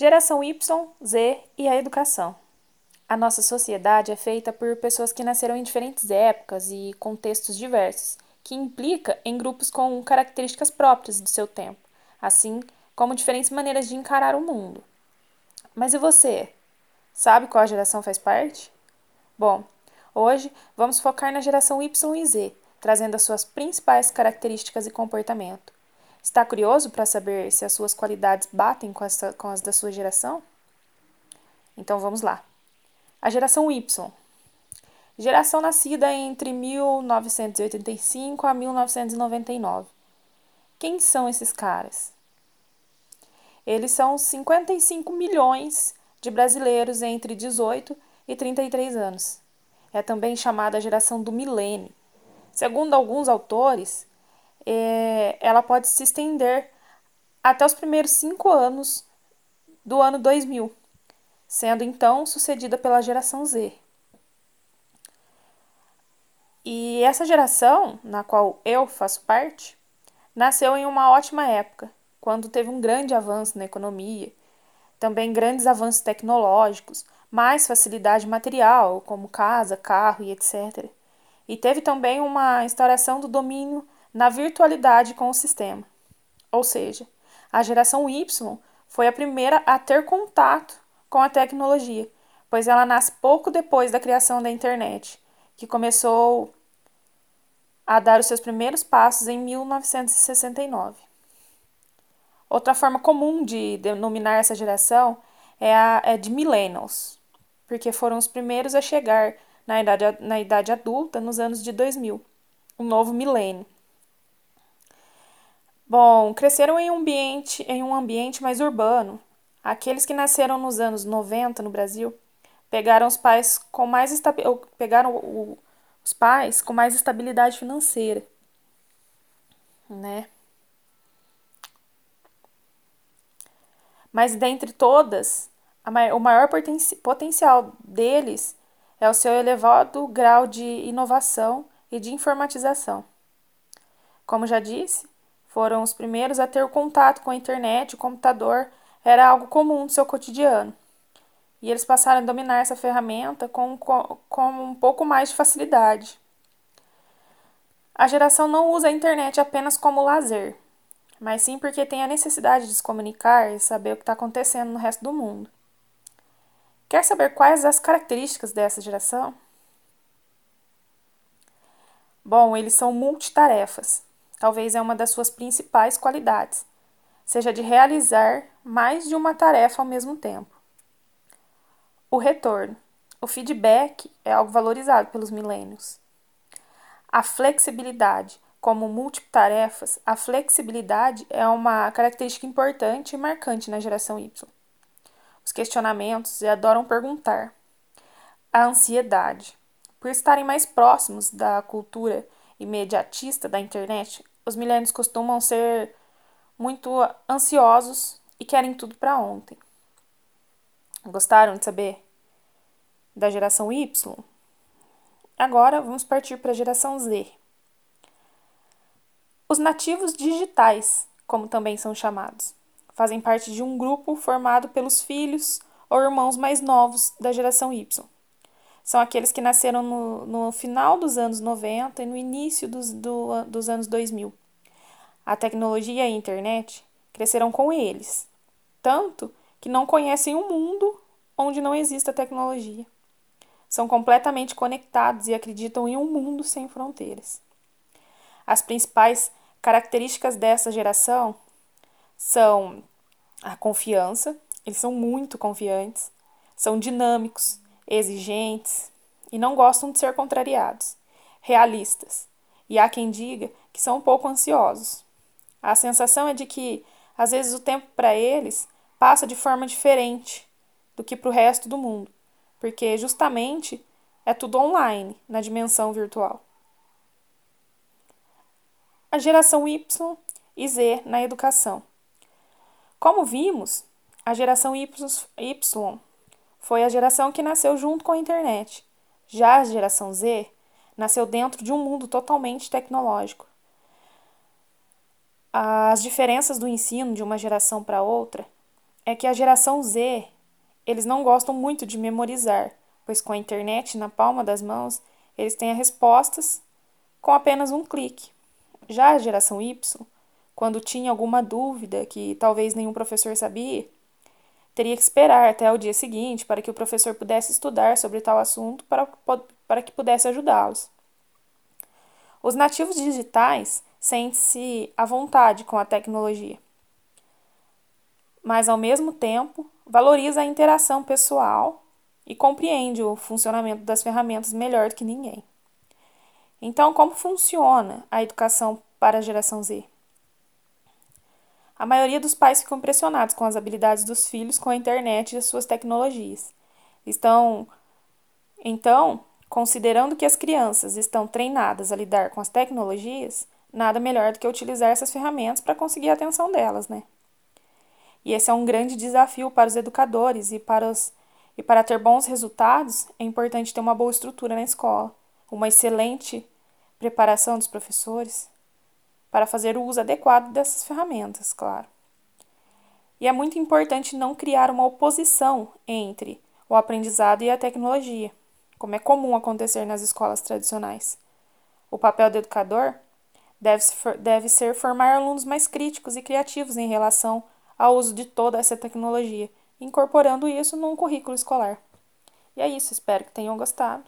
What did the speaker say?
Geração Y, Z e a educação. A nossa sociedade é feita por pessoas que nasceram em diferentes épocas e contextos diversos, que implica em grupos com características próprias do seu tempo, assim como diferentes maneiras de encarar o mundo. Mas e você? Sabe qual geração faz parte? Bom, hoje vamos focar na geração Y e Z, trazendo as suas principais características e comportamento. Está curioso para saber se as suas qualidades batem com, essa, com as da sua geração? Então vamos lá. A geração Y. Geração nascida entre 1985 a 1999. Quem são esses caras? Eles são 55 milhões de brasileiros entre 18 e 33 anos. É também chamada geração do milênio. Segundo alguns autores, é, ela pode se estender até os primeiros cinco anos do ano 2000, sendo então sucedida pela geração Z. E essa geração, na qual eu faço parte, nasceu em uma ótima época, quando teve um grande avanço na economia, também grandes avanços tecnológicos, mais facilidade material, como casa, carro e etc. E teve também uma instauração do domínio na virtualidade com o sistema. Ou seja, a geração Y foi a primeira a ter contato com a tecnologia, pois ela nasce pouco depois da criação da internet, que começou a dar os seus primeiros passos em 1969. Outra forma comum de denominar essa geração é a é de millennials, porque foram os primeiros a chegar na idade, na idade adulta nos anos de 2000, um novo milênio. Bom, cresceram em um ambiente, em um ambiente mais urbano. Aqueles que nasceram nos anos 90 no Brasil pegaram os pais com mais pegaram o, os pais com mais estabilidade financeira, né? Mas dentre todas, o maior potencial deles é o seu elevado grau de inovação e de informatização. Como já disse, foram os primeiros a ter o contato com a internet, o computador era algo comum no seu cotidiano. E eles passaram a dominar essa ferramenta com, com, com um pouco mais de facilidade. A geração não usa a internet apenas como lazer, mas sim porque tem a necessidade de se comunicar e saber o que está acontecendo no resto do mundo. Quer saber quais as características dessa geração? Bom, eles são multitarefas talvez é uma das suas principais qualidades, seja de realizar mais de uma tarefa ao mesmo tempo. O retorno. O feedback é algo valorizado pelos milênios. A flexibilidade. Como multitarefas, a flexibilidade é uma característica importante e marcante na geração Y. Os questionamentos e adoram perguntar. A ansiedade. Por estarem mais próximos da cultura imediatista da internet, os milênios costumam ser muito ansiosos e querem tudo para ontem. Gostaram de saber da geração Y? Agora vamos partir para a geração Z. Os nativos digitais, como também são chamados, fazem parte de um grupo formado pelos filhos ou irmãos mais novos da geração Y são aqueles que nasceram no, no final dos anos 90 e no início dos, do, dos anos 2000. A tecnologia e a internet cresceram com eles, tanto que não conhecem um mundo onde não exista tecnologia. São completamente conectados e acreditam em um mundo sem fronteiras. As principais características dessa geração são a confiança, eles são muito confiantes, são dinâmicos, exigentes e não gostam de ser contrariados, realistas, e há quem diga que são um pouco ansiosos. A sensação é de que, às vezes, o tempo para eles passa de forma diferente do que para o resto do mundo, porque justamente é tudo online, na dimensão virtual. A geração Y e Z na educação. Como vimos, a geração Y foi a geração que nasceu junto com a internet. Já a geração Z nasceu dentro de um mundo totalmente tecnológico. As diferenças do ensino de uma geração para outra é que a geração Z, eles não gostam muito de memorizar, pois com a internet na palma das mãos, eles têm as respostas com apenas um clique. Já a geração Y, quando tinha alguma dúvida que talvez nenhum professor sabia, teria que esperar até o dia seguinte para que o professor pudesse estudar sobre tal assunto para, para que pudesse ajudá-los. Os nativos digitais sentem-se à vontade com a tecnologia, mas ao mesmo tempo valoriza a interação pessoal e compreende o funcionamento das ferramentas melhor do que ninguém. Então, como funciona a educação para a geração Z? A maioria dos pais ficam impressionados com as habilidades dos filhos com a internet e as suas tecnologias. Estão, então, considerando que as crianças estão treinadas a lidar com as tecnologias, nada melhor do que utilizar essas ferramentas para conseguir a atenção delas, né? E esse é um grande desafio para os educadores e para os e para ter bons resultados, é importante ter uma boa estrutura na escola, uma excelente preparação dos professores para fazer o uso adequado dessas ferramentas, claro. E é muito importante não criar uma oposição entre o aprendizado e a tecnologia, como é comum acontecer nas escolas tradicionais. O papel do educador deve, deve ser formar alunos mais críticos e criativos em relação ao uso de toda essa tecnologia incorporando isso num currículo escolar. E é isso, espero que tenham gostado.